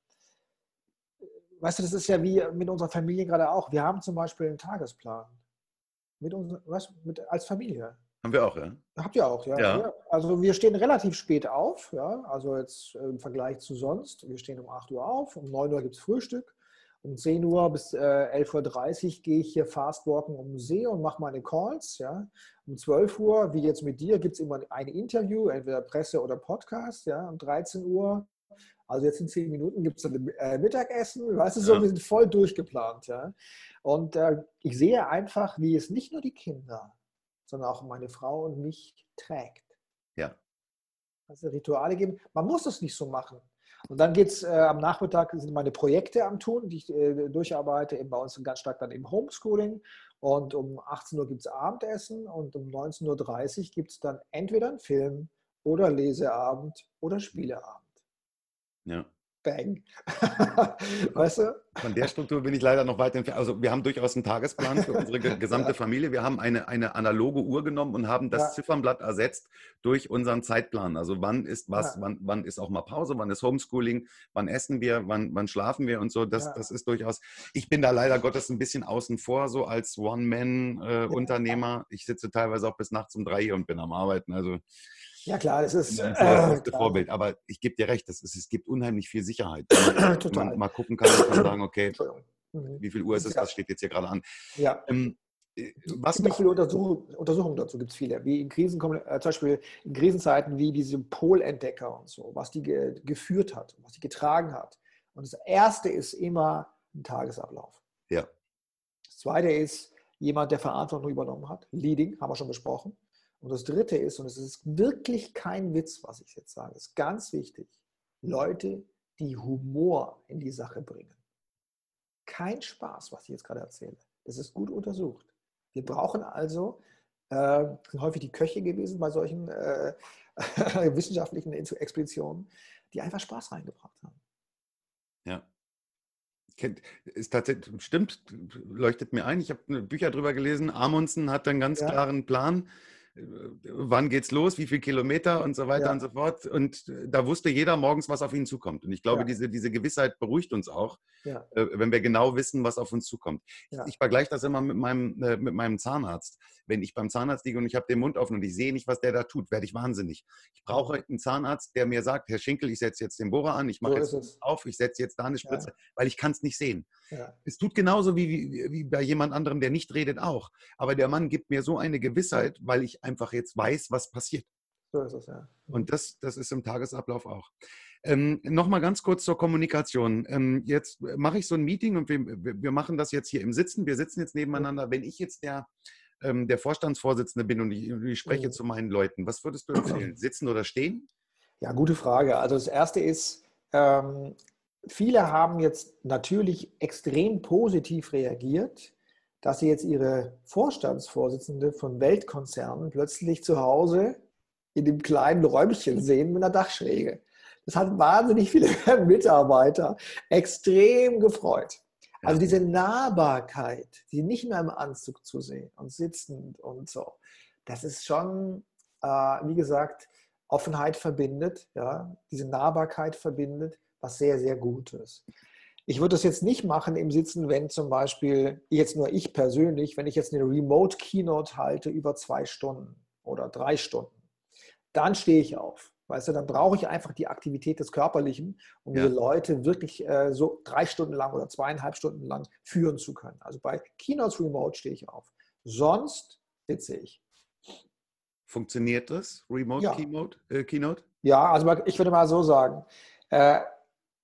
weißt du, das ist ja wie mit unserer Familie gerade auch. Wir haben zum Beispiel einen Tagesplan. Mit uns, was, mit, als Familie. Haben wir auch, ja? Habt ihr auch, ja. ja. Also wir stehen relativ spät auf, ja. Also jetzt im Vergleich zu sonst. Wir stehen um 8 Uhr auf, um 9 Uhr gibt es Frühstück. Um 10 Uhr bis äh, 11.30 Uhr gehe ich hier fast walken um den See und mache meine Calls. Ja. Um 12 Uhr, wie jetzt mit dir, gibt es immer ein Interview, entweder Presse oder Podcast. Ja. Um 13 Uhr, also jetzt in 10 Minuten, gibt es dann äh, Mittagessen. Weißt du, so, ja. wir sind voll durchgeplant. Ja. Und äh, ich sehe einfach, wie es nicht nur die Kinder, sondern auch meine Frau und mich trägt. Ja. Also Rituale geben. Man muss es nicht so machen. Und dann geht es äh, am Nachmittag, sind meine Projekte am Tun, die ich äh, durcharbeite, eben bei uns ganz stark dann im Homeschooling. Und um 18 Uhr gibt es Abendessen und um 19.30 Uhr gibt es dann entweder einen Film oder Leseabend oder Spieleabend. Ja. Bang. weißt du? Von der Struktur bin ich leider noch weit entfernt. Also wir haben durchaus einen Tagesplan für unsere gesamte ja. Familie. Wir haben eine, eine analoge Uhr genommen und haben das ja. Ziffernblatt ersetzt durch unseren Zeitplan. Also wann ist was, ja. wann, wann ist auch mal Pause, wann ist Homeschooling, wann essen wir, wann, wann schlafen wir und so. Das, das ist durchaus. Ich bin da leider Gottes ein bisschen außen vor, so als One-Man-Unternehmer. Äh, ich sitze teilweise auch bis nachts um drei hier und bin am Arbeiten. Also ja, klar, das ist ein äh, Vorbild. Aber ich gebe dir recht, das ist, es gibt unheimlich viel Sicherheit. Total. Man mal gucken kann und kann sagen, okay, mhm. wie viel Uhr ist es, was steht jetzt hier gerade an? Ja. Ähm, äh, was es gibt viele Untersuchungen, Untersuchungen dazu, gibt es viele. Wie in Krisen, äh, zum Beispiel in Krisenzeiten wie diese Polentdecker und so, was die ge geführt hat, was die getragen hat. Und das erste ist immer ein Tagesablauf. Ja. Das zweite ist jemand, der Verantwortung übernommen hat. Leading, haben wir schon besprochen. Und das Dritte ist, und es ist wirklich kein Witz, was ich jetzt sage, ist ganz wichtig, Leute, die Humor in die Sache bringen. Kein Spaß, was ich jetzt gerade erzähle. Das ist gut untersucht. Wir brauchen also, äh, sind häufig die Köche gewesen bei solchen äh, wissenschaftlichen Expeditionen, die einfach Spaß reingebracht haben. Ja. Ist tatsächlich, stimmt, leuchtet mir ein. Ich habe Bücher darüber gelesen. Amundsen hat einen ganz ja. klaren Plan wann geht's los, wie viele Kilometer und so weiter ja. und so fort. Und äh, da wusste jeder morgens, was auf ihn zukommt. Und ich glaube, ja. diese, diese Gewissheit beruhigt uns auch, ja. Äh, wenn wir genau wissen, was auf uns zukommt. Ich, ich, vergleiche das immer mit meinem, äh, mit meinem Zahnarzt. Wenn ich beim Zahnarzt liege und ich habe den Mund offen und ich sehe nicht, was der da tut, werde ich wahnsinnig. Ich brauche einen Zahnarzt, der mir sagt, Herr Schinkel, ich setze jetzt den Bohrer an, ich mache so jetzt auf, ich setze jetzt da eine Spritze, weil ich kann es nicht sehen. Es tut genauso wie, wie, wie bei jemand anderem, der nicht redet, auch. Aber der Mann gibt mir so eine Gewissheit, weil ich einfach jetzt weiß, was passiert. So ist es, ja. Und das, das ist im Tagesablauf auch. Ähm, Nochmal ganz kurz zur Kommunikation. Ähm, jetzt mache ich so ein Meeting und wir, wir, machen das jetzt hier im Sitzen. Wir sitzen jetzt nebeneinander. Wenn ich jetzt der, ähm, der Vorstandsvorsitzende bin und ich, ich spreche mhm. zu meinen Leuten, was würdest du empfehlen? Sitzen oder stehen? Ja, gute Frage. Also das Erste ist, ähm, viele haben jetzt natürlich extrem positiv reagiert dass sie jetzt ihre Vorstandsvorsitzende von Weltkonzernen plötzlich zu Hause in dem kleinen Räumchen sehen mit einer Dachschräge. Das hat wahnsinnig viele Mitarbeiter extrem gefreut. Also diese Nahbarkeit, die nicht mehr im Anzug zu sehen und sitzend und so, das ist schon, äh, wie gesagt, Offenheit verbindet, ja, diese Nahbarkeit verbindet, was sehr, sehr gut ist. Ich würde das jetzt nicht machen im Sitzen, wenn zum Beispiel, jetzt nur ich persönlich, wenn ich jetzt eine Remote Keynote halte über zwei Stunden oder drei Stunden, dann stehe ich auf. Weißt du, dann brauche ich einfach die Aktivität des Körperlichen, um ja. diese Leute wirklich äh, so drei Stunden lang oder zweieinhalb Stunden lang führen zu können. Also bei Keynotes Remote stehe ich auf. Sonst sitze ich. Funktioniert das, Remote ja. Keynote, äh, Keynote? Ja, also ich würde mal so sagen, äh,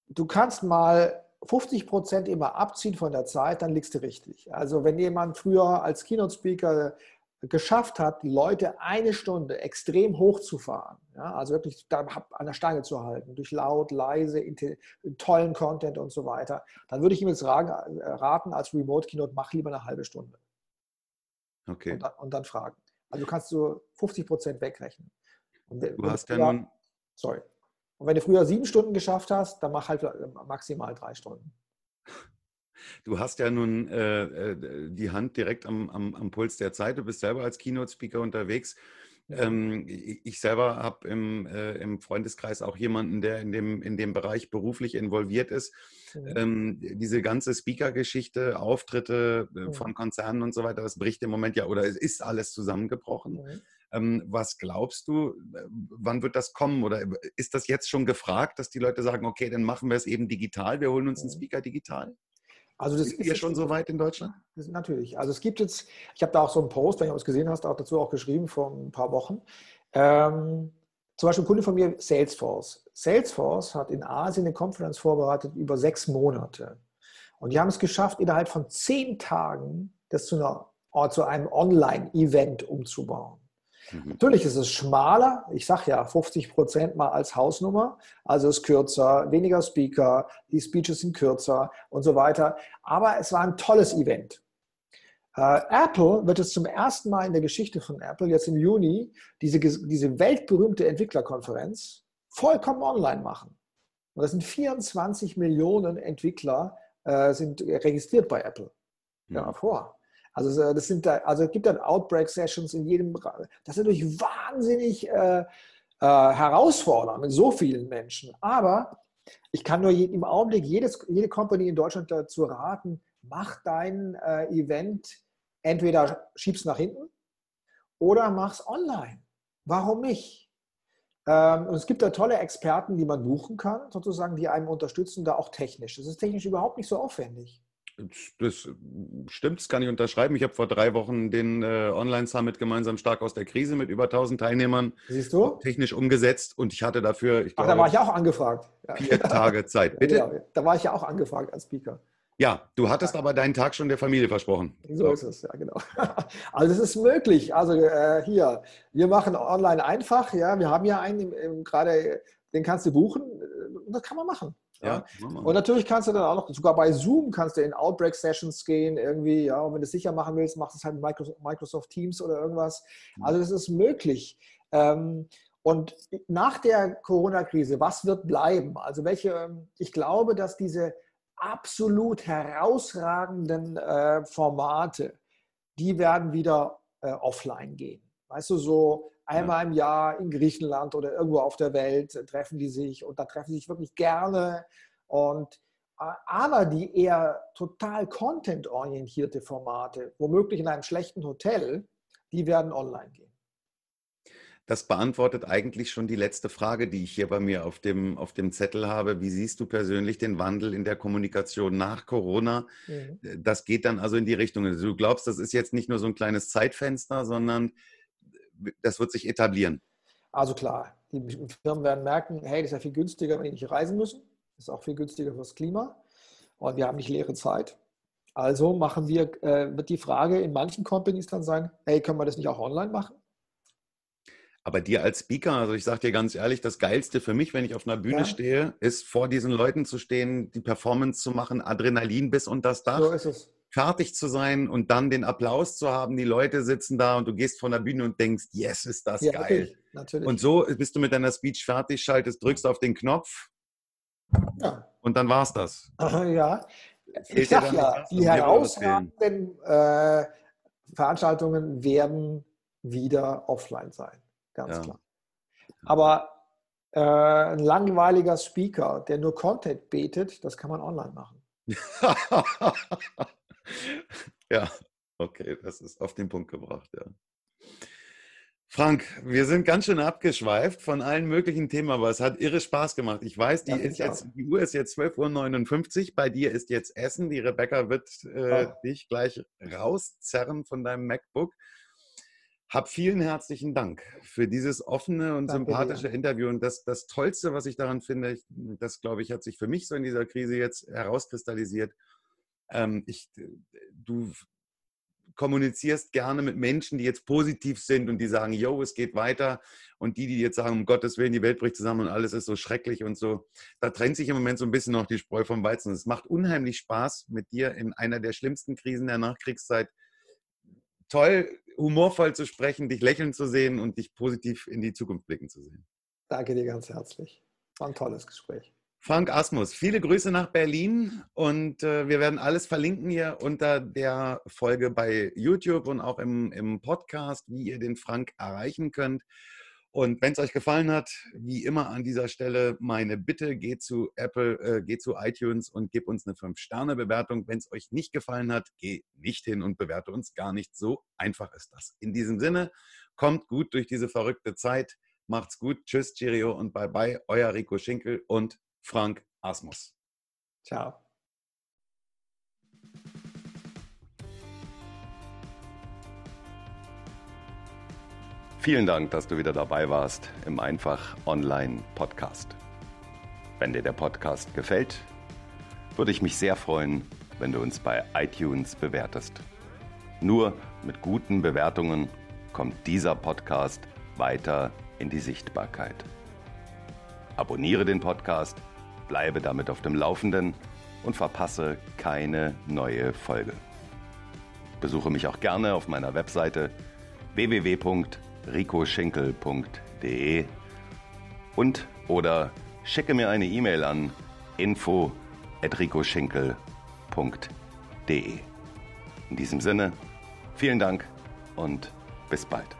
du kannst mal 50 Prozent immer abziehen von der Zeit, dann liegst du richtig. Also wenn jemand früher als Keynote-Speaker geschafft hat, die Leute eine Stunde extrem hochzufahren, ja, also wirklich an der Stange zu halten, durch laut, leise, tollen Content und so weiter, dann würde ich ihm jetzt raten, als Remote-Keynote, mach lieber eine halbe Stunde. Okay. Und, und dann fragen. Also kannst du 50 Prozent wegrechnen. Und, du hast ja nun... Sorry. Und wenn du früher sieben Stunden geschafft hast, dann mach halt äh, maximal drei Stunden. Du hast ja nun äh, äh, die Hand direkt am, am, am, Puls der Zeit. Du bist selber als Keynote-Speaker unterwegs. Ähm, ich selber habe im, äh, im, Freundeskreis auch jemanden, der in dem, in dem Bereich beruflich involviert ist. Mhm. Ähm, diese ganze Speaker-Geschichte, Auftritte äh, mhm. von Konzernen und so weiter, das bricht im Moment ja oder es ist alles zusammengebrochen. Ähm, was glaubst du, äh, wann wird das kommen? Oder ist das jetzt schon gefragt, dass die Leute sagen, okay, dann machen wir es eben digital, wir holen uns einen mhm. Speaker digital? Also das ist ja schon so weit in Deutschland? natürlich. Also es gibt jetzt, ich habe da auch so einen Post, wenn du es gesehen hast, auch dazu auch geschrieben vor ein paar Wochen. Ähm, zum Beispiel ein Kunde von mir, Salesforce. Salesforce hat in Asien eine Konferenz vorbereitet über sechs Monate. Und die haben es geschafft, innerhalb von zehn Tagen das zu, einer, zu einem Online-Event umzubauen. Mhm. Natürlich ist es schmaler, ich sage ja 50 Prozent mal als Hausnummer, also ist kürzer, weniger Speaker, die Speeches sind kürzer und so weiter. Aber es war ein tolles Event. Äh, Apple wird es zum ersten Mal in der Geschichte von Apple jetzt im Juni diese, diese weltberühmte Entwicklerkonferenz vollkommen online machen. Und das sind 24 Millionen Entwickler äh, sind registriert bei Apple. Ja, mhm. vor. Also das sind da, also es gibt dann Outbreak-Sessions in jedem Das ist natürlich wahnsinnig äh, äh, herausfordernd mit so vielen Menschen. Aber ich kann nur im Augenblick jedes, jede Company in Deutschland dazu raten, mach dein äh, Event, entweder schieb's nach hinten oder mach's online. Warum nicht? Ähm, und es gibt da tolle Experten, die man buchen kann, sozusagen, die einem unterstützen, da auch technisch. Das ist technisch überhaupt nicht so aufwendig. Das stimmt, das kann ich unterschreiben. Ich habe vor drei Wochen den äh, Online-Summit gemeinsam stark aus der Krise mit über 1000 Teilnehmern Siehst du? technisch umgesetzt und ich hatte dafür, ich Ach, glaube, da war ich auch angefragt. Vier Tage Zeit. Bitte? Ja, da war ich ja auch angefragt als Speaker. Ja, du hattest aber deinen Tag schon der Familie versprochen. So ist es, ja, genau. Also es ist möglich. Also äh, hier, wir machen online einfach, ja, wir haben ja einen gerade, den kannst du buchen, äh, das kann man machen. Ja. ja und natürlich kannst du dann auch noch, sogar bei Zoom kannst du in Outbreak-Sessions gehen, irgendwie, ja, und wenn du es sicher machen willst, machst du es halt mit Microsoft Teams oder irgendwas. Mhm. Also das ist möglich. Ähm, und nach der Corona-Krise, was wird bleiben? Also welche, ähm, ich glaube, dass diese absolut herausragenden äh, Formate, die werden wieder äh, offline gehen. Weißt du, so einmal im Jahr in Griechenland oder irgendwo auf der Welt treffen die sich und da treffen sie sich wirklich gerne. Und äh, aber die eher total content-orientierte Formate, womöglich in einem schlechten Hotel, die werden online gehen. Das beantwortet eigentlich schon die letzte Frage, die ich hier bei mir auf dem, auf dem Zettel habe. Wie siehst du persönlich den Wandel in der Kommunikation nach Corona? Mhm. Das geht dann also in die Richtung. Also du glaubst, das ist jetzt nicht nur so ein kleines Zeitfenster, sondern das wird sich etablieren. Also klar, die Firmen werden merken, hey, das ist ja viel günstiger, wenn die nicht reisen müssen. Das ist auch viel günstiger fürs Klima. Und wir haben nicht leere Zeit. Also machen wir, äh, wird die Frage in manchen Companies dann sein, hey, können wir das nicht auch online machen? Aber dir als Speaker, also ich sage dir ganz ehrlich, das Geilste für mich, wenn ich auf einer Bühne ja. stehe, ist vor diesen Leuten zu stehen, die Performance zu machen, Adrenalin bis unter das Dach. So ist es. Fertig zu sein und dann den Applaus zu haben, die Leute sitzen da und du gehst von der Bühne und denkst, yes, ist das ja, geil. Natürlich, natürlich. Und so bist du mit deiner Speech fertig, schaltest, drückst auf den Knopf ja. und dann war's das. Ja, ich sag ja, die herausragenden äh, Veranstaltungen werden wieder offline sein ganz ja. klar. Aber äh, ein langweiliger Speaker, der nur Content betet, das kann man online machen. ja, okay, das ist auf den Punkt gebracht, ja. Frank, wir sind ganz schön abgeschweift von allen möglichen Themen, aber es hat irre Spaß gemacht. Ich weiß, die, ist jetzt, die Uhr ist jetzt 12.59 Uhr, bei dir ist jetzt Essen. Die Rebecca wird äh, oh. dich gleich rauszerren von deinem MacBook. Hab vielen herzlichen Dank für dieses offene und Danke sympathische dir. Interview. Und das, das Tollste, was ich daran finde, das glaube ich, hat sich für mich so in dieser Krise jetzt herauskristallisiert. Ähm, ich, du kommunizierst gerne mit Menschen, die jetzt positiv sind und die sagen, yo, es geht weiter. Und die, die jetzt sagen, um Gottes Willen, die Welt bricht zusammen und alles ist so schrecklich und so. Da trennt sich im Moment so ein bisschen noch die Spreu vom Weizen. Es macht unheimlich Spaß, mit dir in einer der schlimmsten Krisen der Nachkriegszeit toll, humorvoll zu sprechen, dich lächeln zu sehen und dich positiv in die Zukunft blicken zu sehen. Danke dir ganz herzlich. War ein tolles Gespräch. Frank Asmus, viele Grüße nach Berlin und äh, wir werden alles verlinken hier unter der Folge bei YouTube und auch im, im Podcast, wie ihr den Frank erreichen könnt. Und wenn es euch gefallen hat, wie immer an dieser Stelle meine Bitte, geht zu Apple, äh, geht zu iTunes und gebt uns eine 5-Sterne-Bewertung. Wenn es euch nicht gefallen hat, geht nicht hin und bewerte uns gar nicht. So einfach ist das. In diesem Sinne, kommt gut durch diese verrückte Zeit. Macht's gut. Tschüss, Cheerio und bye bye. Euer Rico Schinkel und Frank Asmus. Ciao. Vielen Dank, dass du wieder dabei warst im Einfach Online Podcast. Wenn dir der Podcast gefällt, würde ich mich sehr freuen, wenn du uns bei iTunes bewertest. Nur mit guten Bewertungen kommt dieser Podcast weiter in die Sichtbarkeit. Abonniere den Podcast, bleibe damit auf dem Laufenden und verpasse keine neue Folge. Besuche mich auch gerne auf meiner Webseite www ricoschenkel.de und oder schicke mir eine E-Mail an info.ricoschinkel.de. In diesem Sinne, vielen Dank und bis bald.